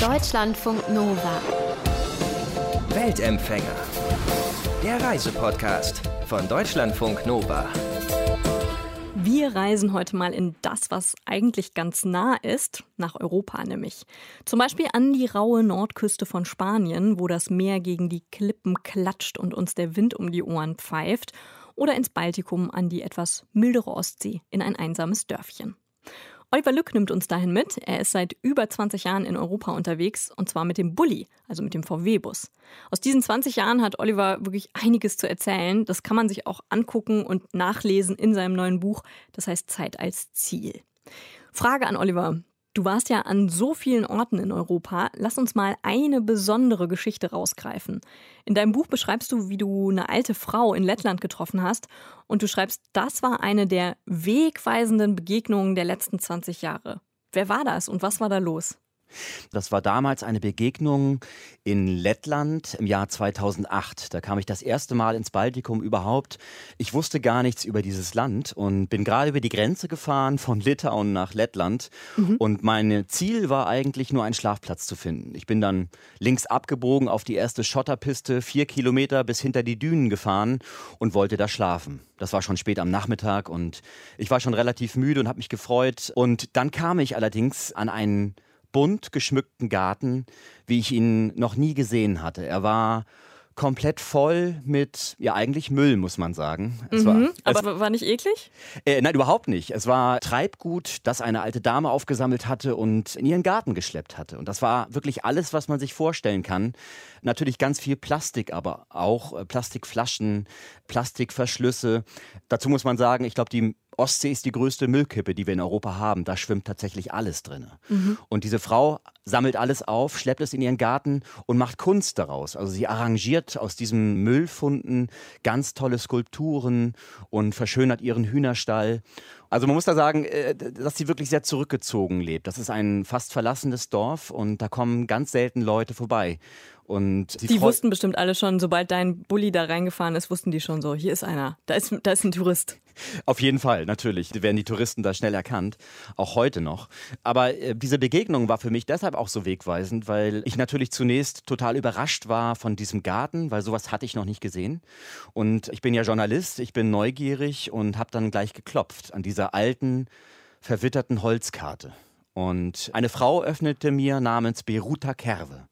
Deutschlandfunk Nova. Weltempfänger. Der Reisepodcast von Deutschlandfunk Nova. Wir reisen heute mal in das, was eigentlich ganz nah ist, nach Europa nämlich. Zum Beispiel an die raue Nordküste von Spanien, wo das Meer gegen die Klippen klatscht und uns der Wind um die Ohren pfeift, oder ins Baltikum an die etwas mildere Ostsee in ein einsames Dörfchen. Oliver Lück nimmt uns dahin mit. Er ist seit über 20 Jahren in Europa unterwegs und zwar mit dem Bulli, also mit dem VW-Bus. Aus diesen 20 Jahren hat Oliver wirklich einiges zu erzählen. Das kann man sich auch angucken und nachlesen in seinem neuen Buch. Das heißt Zeit als Ziel. Frage an Oliver. Du warst ja an so vielen Orten in Europa. Lass uns mal eine besondere Geschichte rausgreifen. In deinem Buch beschreibst du, wie du eine alte Frau in Lettland getroffen hast. Und du schreibst, das war eine der wegweisenden Begegnungen der letzten 20 Jahre. Wer war das und was war da los? Das war damals eine Begegnung in Lettland im Jahr 2008. Da kam ich das erste Mal ins Baltikum überhaupt. Ich wusste gar nichts über dieses Land und bin gerade über die Grenze gefahren von Litauen nach Lettland. Mhm. Und mein Ziel war eigentlich nur einen Schlafplatz zu finden. Ich bin dann links abgebogen auf die erste Schotterpiste, vier Kilometer bis hinter die Dünen gefahren und wollte da schlafen. Das war schon spät am Nachmittag und ich war schon relativ müde und habe mich gefreut. Und dann kam ich allerdings an einen bunt geschmückten Garten, wie ich ihn noch nie gesehen hatte. Er war komplett voll mit, ja eigentlich Müll, muss man sagen. Mhm, war, aber war nicht eklig? Äh, nein, überhaupt nicht. Es war Treibgut, das eine alte Dame aufgesammelt hatte und in ihren Garten geschleppt hatte. Und das war wirklich alles, was man sich vorstellen kann. Natürlich ganz viel Plastik, aber auch äh, Plastikflaschen, Plastikverschlüsse. Dazu muss man sagen, ich glaube, die Ostsee ist die größte Müllkippe, die wir in Europa haben. Da schwimmt tatsächlich alles drin. Mhm. Und diese Frau sammelt alles auf, schleppt es in ihren Garten und macht Kunst daraus. Also sie arrangiert aus diesen Müllfunden ganz tolle Skulpturen und verschönert ihren Hühnerstall. Also man muss da sagen, äh, dass sie wirklich sehr zurückgezogen lebt. Das ist ein fast verlassenes Dorf und da kommen ganz selten Leute vorbei. Und die wussten bestimmt alle schon, sobald dein Bulli da reingefahren ist, wussten die schon so, hier ist einer, da ist, da ist ein Tourist. Auf jeden Fall, natürlich. Werden die Touristen da schnell erkannt, auch heute noch. Aber äh, diese Begegnung war für mich deshalb auch so wegweisend, weil ich natürlich zunächst total überrascht war von diesem Garten, weil sowas hatte ich noch nicht gesehen. Und ich bin ja Journalist, ich bin neugierig und habe dann gleich geklopft an dieser alten, verwitterten Holzkarte. Und eine Frau öffnete mir namens Beruta Kerve.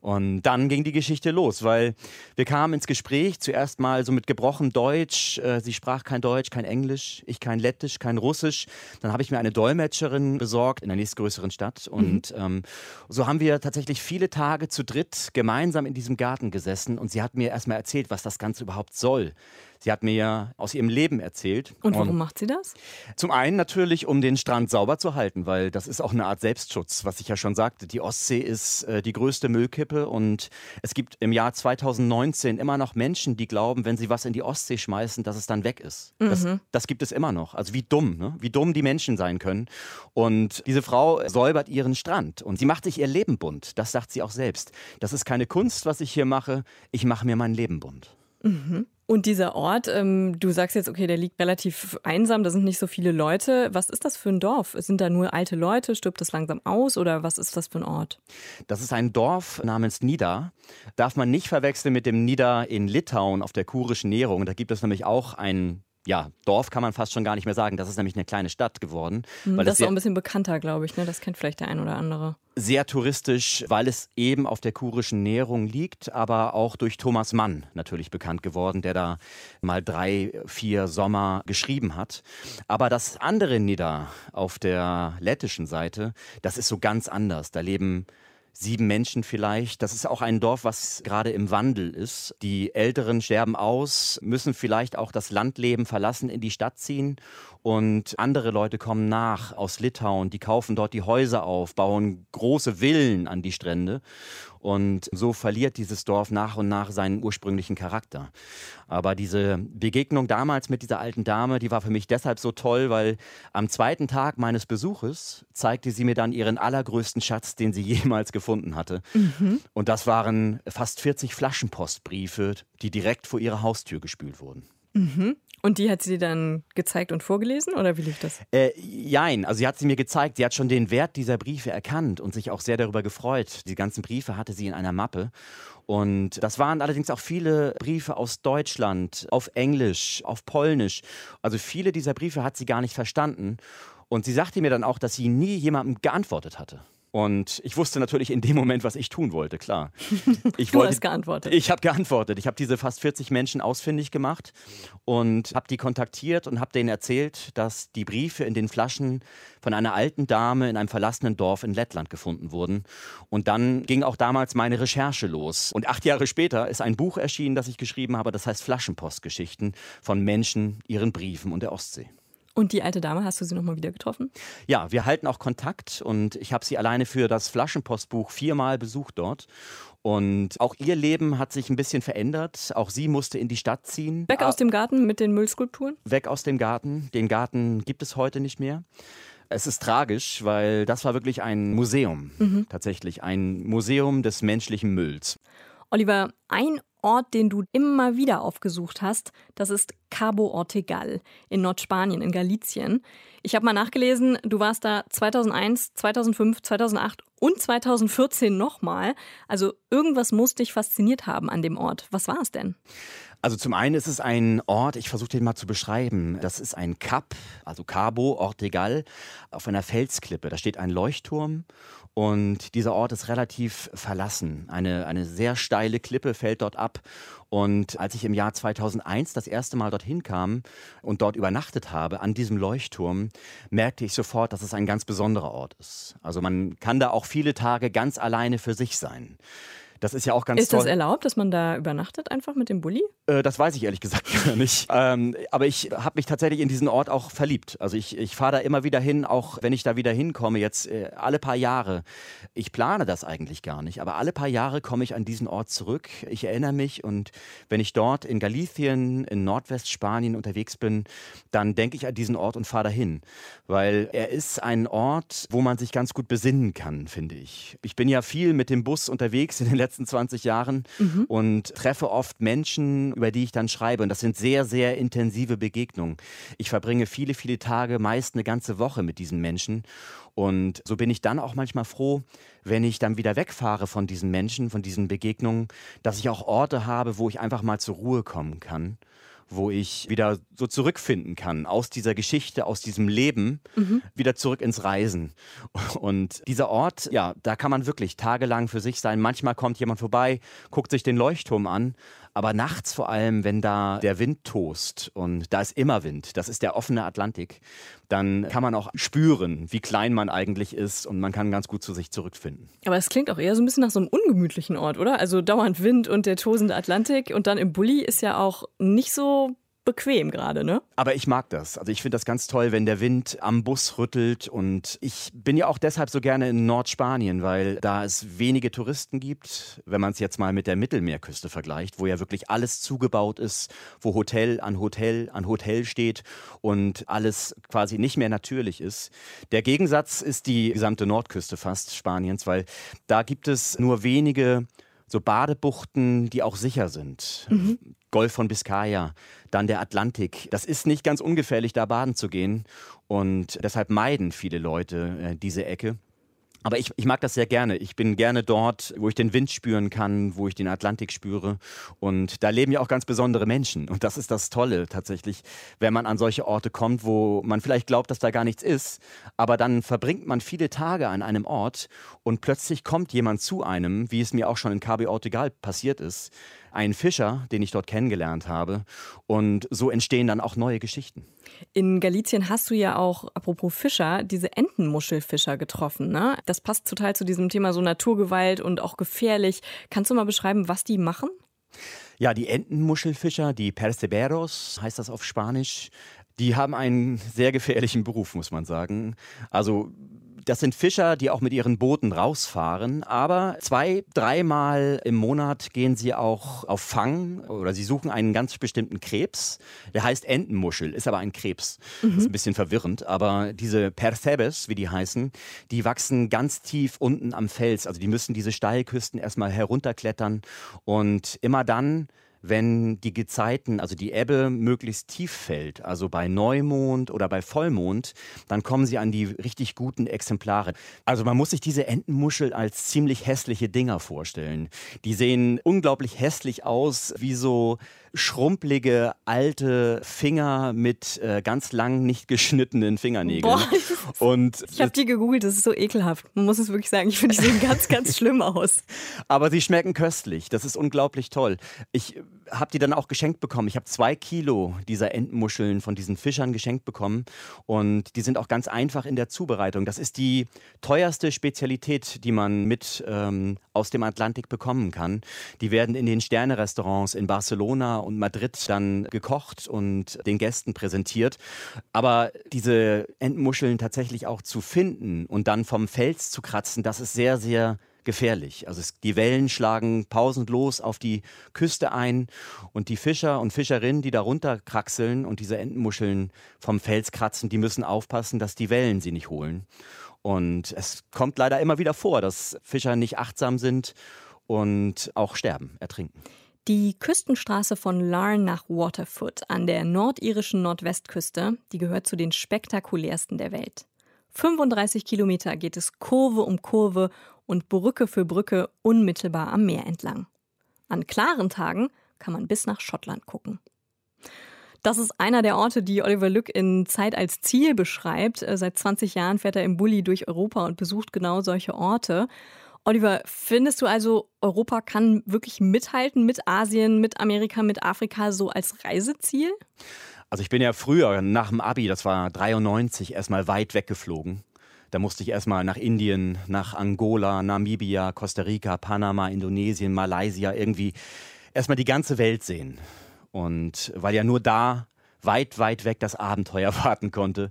Und dann ging die Geschichte los, weil wir kamen ins Gespräch zuerst mal so mit gebrochenem Deutsch. Äh, sie sprach kein Deutsch, kein Englisch, ich kein Lettisch, kein Russisch. Dann habe ich mir eine Dolmetscherin besorgt in der nächstgrößeren Stadt. Und mhm. ähm, so haben wir tatsächlich viele Tage zu dritt gemeinsam in diesem Garten gesessen. Und sie hat mir erstmal erzählt, was das Ganze überhaupt soll. Sie hat mir aus ihrem Leben erzählt. Und warum und macht sie das? Zum einen natürlich, um den Strand sauber zu halten, weil das ist auch eine Art Selbstschutz, was ich ja schon sagte. Die Ostsee ist äh, die größte Müllkippe und es gibt im Jahr 2019 immer noch Menschen, die glauben, wenn sie was in die Ostsee schmeißen, dass es dann weg ist. Mhm. Das, das, gibt es immer noch. Also wie dumm, ne? wie dumm die Menschen sein können. Und diese Frau säubert ihren Strand und sie macht sich ihr Leben bunt. Das sagt sie auch selbst. Das ist keine Kunst, was ich hier mache. Ich mache mir mein Leben bunt. Mhm. Und dieser Ort, ähm, du sagst jetzt, okay, der liegt relativ einsam, da sind nicht so viele Leute. Was ist das für ein Dorf? Sind da nur alte Leute? Stirbt das langsam aus oder was ist das für ein Ort? Das ist ein Dorf namens Nida. Darf man nicht verwechseln mit dem Nida in Litauen auf der kurischen Näherung. Da gibt es nämlich auch ein ja, Dorf kann man fast schon gar nicht mehr sagen. Das ist nämlich eine kleine Stadt geworden. Mhm, das ist auch ein bisschen bekannter, glaube ich. Ne? Das kennt vielleicht der ein oder andere. Sehr touristisch, weil es eben auf der kurischen Näherung liegt, aber auch durch Thomas Mann natürlich bekannt geworden, der da mal drei, vier Sommer geschrieben hat. Aber das andere Nida auf der lettischen Seite, das ist so ganz anders. Da leben sieben Menschen vielleicht. Das ist auch ein Dorf, was gerade im Wandel ist. Die Älteren sterben aus, müssen vielleicht auch das Landleben verlassen, in die Stadt ziehen. Und andere Leute kommen nach aus Litauen, die kaufen dort die Häuser auf, bauen große Villen an die Strände. Und so verliert dieses Dorf nach und nach seinen ursprünglichen Charakter. Aber diese Begegnung damals mit dieser alten Dame, die war für mich deshalb so toll, weil am zweiten Tag meines Besuches zeigte sie mir dann ihren allergrößten Schatz, den sie jemals gefunden hatte. Mhm. Und das waren fast 40 Flaschenpostbriefe, die direkt vor ihrer Haustür gespült wurden. Mhm. Und die hat sie dann gezeigt und vorgelesen oder wie lief das? Äh, jein, also sie hat sie mir gezeigt. Sie hat schon den Wert dieser Briefe erkannt und sich auch sehr darüber gefreut. Die ganzen Briefe hatte sie in einer Mappe. Und das waren allerdings auch viele Briefe aus Deutschland, auf Englisch, auf Polnisch. Also viele dieser Briefe hat sie gar nicht verstanden. Und sie sagte mir dann auch, dass sie nie jemandem geantwortet hatte. Und ich wusste natürlich in dem Moment, was ich tun wollte, klar. Ich du wollte, hast geantwortet. Ich habe geantwortet. Ich habe diese fast 40 Menschen ausfindig gemacht und habe die kontaktiert und habe denen erzählt, dass die Briefe in den Flaschen von einer alten Dame in einem verlassenen Dorf in Lettland gefunden wurden. Und dann ging auch damals meine Recherche los. Und acht Jahre später ist ein Buch erschienen, das ich geschrieben habe, das heißt Flaschenpostgeschichten von Menschen, ihren Briefen und der Ostsee. Und die alte Dame, hast du sie nochmal wieder getroffen? Ja, wir halten auch Kontakt und ich habe sie alleine für das Flaschenpostbuch viermal besucht dort. Und auch ihr Leben hat sich ein bisschen verändert. Auch sie musste in die Stadt ziehen. Weg aus dem Garten mit den Müllskulpturen? Weg aus dem Garten. Den Garten gibt es heute nicht mehr. Es ist tragisch, weil das war wirklich ein Museum, mhm. tatsächlich ein Museum des menschlichen Mülls. Oliver, ein Ort, den du immer wieder aufgesucht hast, das ist Cabo Ortegal in Nordspanien, in Galicien. Ich habe mal nachgelesen, du warst da 2001, 2005, 2008 und 2014 nochmal. Also irgendwas muss dich fasziniert haben an dem Ort. Was war es denn? Also zum einen ist es ein Ort, ich versuche den mal zu beschreiben. Das ist ein Kap, also Cabo Ortegal, auf einer Felsklippe. Da steht ein Leuchtturm und dieser Ort ist relativ verlassen. Eine, eine sehr steile Klippe fällt dort ab. Und als ich im Jahr 2001 das erste Mal dorthin kam und dort übernachtet habe, an diesem Leuchtturm, merkte ich sofort, dass es ein ganz besonderer Ort ist. Also man kann da auch viele Tage ganz alleine für sich sein. Das ist ja auch ganz ist toll. Ist das erlaubt, dass man da übernachtet einfach mit dem Bulli? Äh, das weiß ich ehrlich gesagt gar nicht. Ähm, aber ich habe mich tatsächlich in diesen Ort auch verliebt. Also ich, ich fahre da immer wieder hin, auch wenn ich da wieder hinkomme, jetzt äh, alle paar Jahre. Ich plane das eigentlich gar nicht, aber alle paar Jahre komme ich an diesen Ort zurück. Ich erinnere mich und wenn ich dort in Galicien, in Nordwestspanien unterwegs bin, dann denke ich an diesen Ort und fahre dahin. Weil er ist ein Ort, wo man sich ganz gut besinnen kann, finde ich. Ich bin ja viel mit dem Bus unterwegs in den letzten letzten 20 Jahren mhm. und treffe oft Menschen, über die ich dann schreibe. Und das sind sehr, sehr intensive Begegnungen. Ich verbringe viele, viele Tage, meist eine ganze Woche mit diesen Menschen. Und so bin ich dann auch manchmal froh, wenn ich dann wieder wegfahre von diesen Menschen, von diesen Begegnungen, dass ich auch Orte habe, wo ich einfach mal zur Ruhe kommen kann wo ich wieder so zurückfinden kann aus dieser Geschichte, aus diesem Leben, mhm. wieder zurück ins Reisen. Und dieser Ort, ja, da kann man wirklich tagelang für sich sein. Manchmal kommt jemand vorbei, guckt sich den Leuchtturm an, aber nachts vor allem, wenn da der Wind tost und da ist immer Wind, das ist der offene Atlantik, dann kann man auch spüren, wie klein man eigentlich ist und man kann ganz gut zu sich zurückfinden. Aber es klingt auch eher so ein bisschen nach so einem ungemütlichen Ort, oder? Also dauernd Wind und der tosende Atlantik und dann im Bulli ist ja auch nicht so bequem gerade, ne? Aber ich mag das. Also ich finde das ganz toll, wenn der Wind am Bus rüttelt. Und ich bin ja auch deshalb so gerne in Nordspanien, weil da es wenige Touristen gibt. Wenn man es jetzt mal mit der Mittelmeerküste vergleicht, wo ja wirklich alles zugebaut ist, wo Hotel an Hotel an Hotel steht und alles quasi nicht mehr natürlich ist. Der Gegensatz ist die gesamte Nordküste fast Spaniens, weil da gibt es nur wenige so Badebuchten, die auch sicher sind. Mhm. Golf von Biscaya, dann der Atlantik. Das ist nicht ganz ungefährlich, da baden zu gehen. Und deshalb meiden viele Leute äh, diese Ecke. Aber ich, ich mag das sehr gerne. Ich bin gerne dort, wo ich den Wind spüren kann, wo ich den Atlantik spüre. Und da leben ja auch ganz besondere Menschen. Und das ist das Tolle tatsächlich, wenn man an solche Orte kommt, wo man vielleicht glaubt, dass da gar nichts ist. Aber dann verbringt man viele Tage an einem Ort und plötzlich kommt jemand zu einem, wie es mir auch schon in Cabo Ortegal passiert ist, ein Fischer, den ich dort kennengelernt habe. Und so entstehen dann auch neue Geschichten. In Galizien hast du ja auch, apropos Fischer, diese Entenmuschelfischer getroffen. Ne? Das passt total zu diesem Thema so Naturgewalt und auch gefährlich. Kannst du mal beschreiben, was die machen? Ja, die Entenmuschelfischer, die Perceberos heißt das auf Spanisch, die haben einen sehr gefährlichen Beruf, muss man sagen. Also das sind Fischer, die auch mit ihren Booten rausfahren, aber zwei, dreimal im Monat gehen sie auch auf Fang oder sie suchen einen ganz bestimmten Krebs. Der heißt Entenmuschel, ist aber ein Krebs. Mhm. Das ist ein bisschen verwirrend, aber diese Percebes, wie die heißen, die wachsen ganz tief unten am Fels. Also die müssen diese Steilküsten erstmal herunterklettern und immer dann, wenn die Gezeiten, also die Ebbe möglichst tief fällt, also bei Neumond oder bei Vollmond, dann kommen sie an die richtig guten Exemplare. Also man muss sich diese Entenmuschel als ziemlich hässliche Dinger vorstellen. Die sehen unglaublich hässlich aus, wie so schrumpelige alte Finger mit äh, ganz lang nicht geschnittenen Fingernägeln. Boah, und ich habe die gegoogelt, das ist so ekelhaft. Man muss es wirklich sagen. Ich finde, die sehen ganz, ganz schlimm aus. Aber sie schmecken köstlich. Das ist unglaublich toll. Ich habe die dann auch geschenkt bekommen. Ich habe zwei Kilo dieser Entenmuscheln von diesen Fischern geschenkt bekommen. Und die sind auch ganz einfach in der Zubereitung. Das ist die teuerste Spezialität, die man mit ähm, aus dem Atlantik bekommen kann. Die werden in den Sterne-Restaurants in Barcelona und Madrid dann gekocht und den Gästen präsentiert. Aber diese Entenmuscheln tatsächlich auch zu finden und dann vom Fels zu kratzen, das ist sehr, sehr gefährlich. Also es, die Wellen schlagen pausenlos auf die Küste ein und die Fischer und Fischerinnen, die darunter kraxeln und diese Entenmuscheln vom Fels kratzen, die müssen aufpassen, dass die Wellen sie nicht holen. Und es kommt leider immer wieder vor, dass Fischer nicht achtsam sind und auch sterben, ertrinken. Die Küstenstraße von Larne nach Waterfoot an der nordirischen Nordwestküste, die gehört zu den spektakulärsten der Welt. 35 Kilometer geht es Kurve um Kurve und Brücke für Brücke unmittelbar am Meer entlang. An klaren Tagen kann man bis nach Schottland gucken. Das ist einer der Orte, die Oliver Lück in Zeit als Ziel beschreibt. Äh, seit 20 Jahren fährt er im Bulli durch Europa und besucht genau solche Orte. Oliver, findest du also, Europa kann wirklich mithalten mit Asien, mit Amerika, mit Afrika so als Reiseziel? Also ich bin ja früher nach dem Abi, das war 93, erstmal weit weggeflogen. Da musste ich erstmal nach Indien, nach Angola, Namibia, Costa Rica, Panama, Indonesien, Malaysia, irgendwie erstmal die ganze Welt sehen. Und weil ja nur da weit, weit weg das Abenteuer warten konnte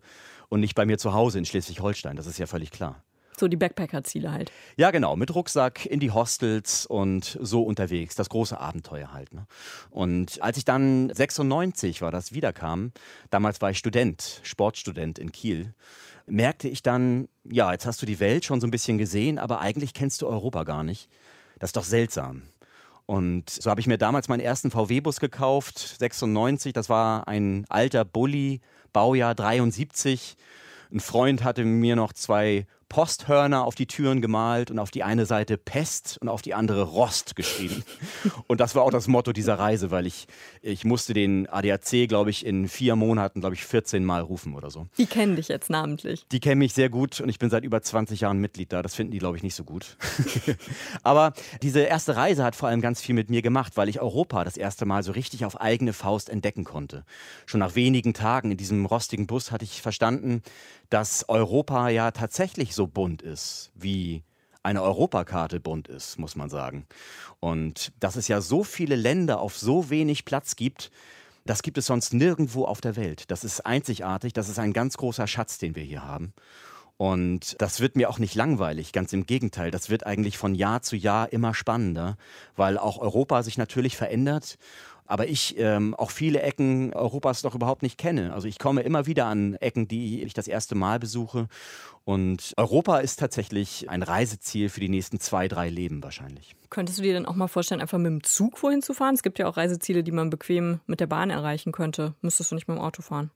und nicht bei mir zu Hause in Schleswig-Holstein, das ist ja völlig klar. So die Backpacker-Ziele halt. Ja, genau. Mit Rucksack in die Hostels und so unterwegs. Das große Abenteuer halt. Ne? Und als ich dann 96 war, das wiederkam, damals war ich Student, Sportstudent in Kiel merkte ich dann, ja, jetzt hast du die Welt schon so ein bisschen gesehen, aber eigentlich kennst du Europa gar nicht. Das ist doch seltsam. Und so habe ich mir damals meinen ersten VW-Bus gekauft, 96. Das war ein alter Bulli, Baujahr 73. Ein Freund hatte mir noch zwei Posthörner auf die Türen gemalt und auf die eine Seite Pest und auf die andere Rost geschrieben. Und das war auch das Motto dieser Reise, weil ich, ich musste den ADAC, glaube ich, in vier Monaten, glaube ich, 14 Mal rufen oder so. Die kennen dich jetzt namentlich. Die kennen mich sehr gut und ich bin seit über 20 Jahren Mitglied da. Das finden die, glaube ich, nicht so gut. Aber diese erste Reise hat vor allem ganz viel mit mir gemacht, weil ich Europa das erste Mal so richtig auf eigene Faust entdecken konnte. Schon nach wenigen Tagen in diesem rostigen Bus hatte ich verstanden, dass Europa ja tatsächlich so bunt ist, wie eine Europakarte bunt ist, muss man sagen. Und dass es ja so viele Länder auf so wenig Platz gibt, das gibt es sonst nirgendwo auf der Welt. Das ist einzigartig, das ist ein ganz großer Schatz, den wir hier haben. Und das wird mir auch nicht langweilig, ganz im Gegenteil. Das wird eigentlich von Jahr zu Jahr immer spannender, weil auch Europa sich natürlich verändert aber ich ähm, auch viele Ecken Europas noch überhaupt nicht kenne. Also ich komme immer wieder an Ecken, die ich das erste Mal besuche. Und Europa ist tatsächlich ein Reiseziel für die nächsten zwei, drei Leben wahrscheinlich. Könntest du dir dann auch mal vorstellen, einfach mit dem Zug wohin zu fahren? Es gibt ja auch Reiseziele, die man bequem mit der Bahn erreichen könnte. Müsstest du nicht mit dem Auto fahren?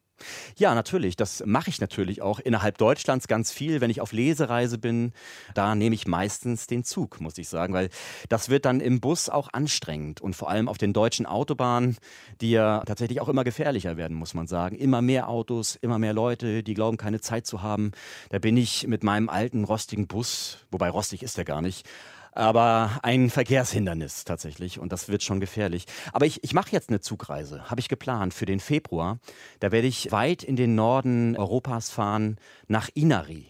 Ja, natürlich. Das mache ich natürlich auch innerhalb Deutschlands ganz viel. Wenn ich auf Lesereise bin, da nehme ich meistens den Zug, muss ich sagen, weil das wird dann im Bus auch anstrengend und vor allem auf den deutschen Autobahnen, die ja tatsächlich auch immer gefährlicher werden, muss man sagen. Immer mehr Autos, immer mehr Leute, die glauben, keine Zeit zu haben. Da bin ich mit meinem alten rostigen Bus, wobei rostig ist er gar nicht, aber ein Verkehrshindernis tatsächlich und das wird schon gefährlich. Aber ich, ich mache jetzt eine Zugreise, habe ich geplant für den Februar. Da werde ich weit in den Norden Europas fahren, nach Inari,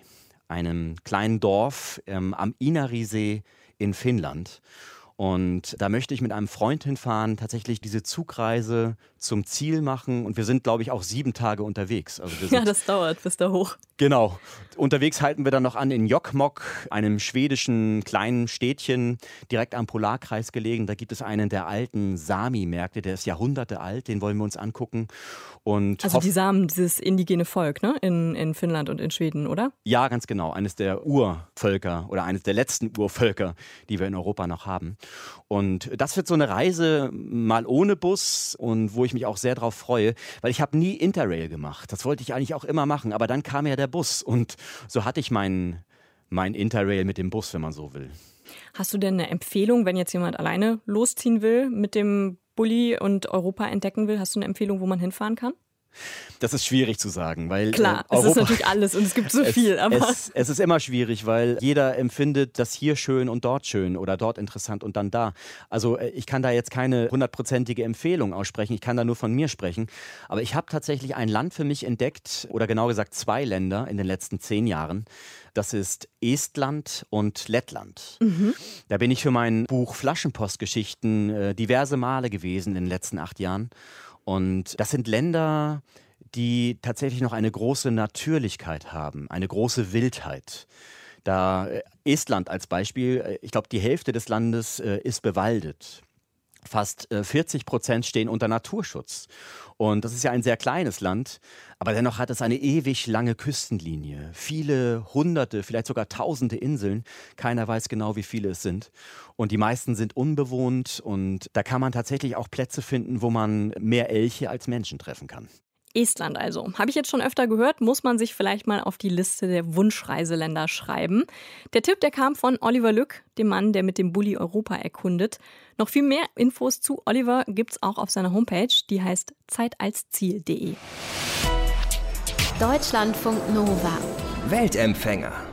einem kleinen Dorf ähm, am Inarisee in Finnland. Und da möchte ich mit einem Freund hinfahren, tatsächlich diese Zugreise zum Ziel machen. Und wir sind, glaube ich, auch sieben Tage unterwegs. Also ja, das dauert bis da hoch. Genau. Unterwegs halten wir dann noch an in Jokkmokk, einem schwedischen kleinen Städtchen, direkt am Polarkreis gelegen. Da gibt es einen der alten Sami-Märkte, der ist Jahrhunderte alt, den wollen wir uns angucken. Und also die Samen, dieses indigene Volk ne? in, in Finnland und in Schweden, oder? Ja, ganz genau. Eines der Urvölker oder eines der letzten Urvölker, die wir in Europa noch haben. Und das wird so eine Reise mal ohne Bus und wo ich mich auch sehr drauf freue, weil ich habe nie Interrail gemacht. Das wollte ich eigentlich auch immer machen, aber dann kam ja der Bus und so hatte ich meinen mein Interrail mit dem Bus, wenn man so will. Hast du denn eine Empfehlung, wenn jetzt jemand alleine losziehen will mit dem Bulli und Europa entdecken will? Hast du eine Empfehlung, wo man hinfahren kann? Das ist schwierig zu sagen, weil. Klar, äh, Europa, es ist natürlich alles und es gibt so es, viel. Es, es, ist immer schwierig, weil jeder empfindet das hier schön und dort schön oder dort interessant und dann da. Also äh, ich kann da jetzt keine hundertprozentige Empfehlung aussprechen, ich kann da nur von mir sprechen. Aber ich habe tatsächlich ein Land für mich entdeckt, oder genau gesagt zwei Länder in den letzten zehn Jahren. Das ist Estland und Lettland. Mhm. Da bin ich für mein Buch Flaschenpostgeschichten äh, diverse Male gewesen in den letzten acht Jahren. Und das sind Länder, die tatsächlich noch eine große Natürlichkeit haben, eine große Wildheit. Da äh, Estland als Beispiel, äh, ich glaube, die Hälfte des Landes äh, ist bewaldet. Fast 40 Prozent stehen unter Naturschutz. Und das ist ja ein sehr kleines Land, aber dennoch hat es eine ewig lange Küstenlinie, viele hunderte, vielleicht sogar tausende Inseln. Keiner weiß genau, wie viele es sind. Und die meisten sind unbewohnt und da kann man tatsächlich auch Plätze finden, wo man mehr Elche als Menschen treffen kann. Estland also. Habe ich jetzt schon öfter gehört, muss man sich vielleicht mal auf die Liste der Wunschreiseländer schreiben. Der Tipp, der kam von Oliver Lück, dem Mann, der mit dem Bulli Europa erkundet. Noch viel mehr Infos zu Oliver gibt es auch auf seiner Homepage, die heißt zeitalsziel.de. Deutschlandfunk Nova. Weltempfänger.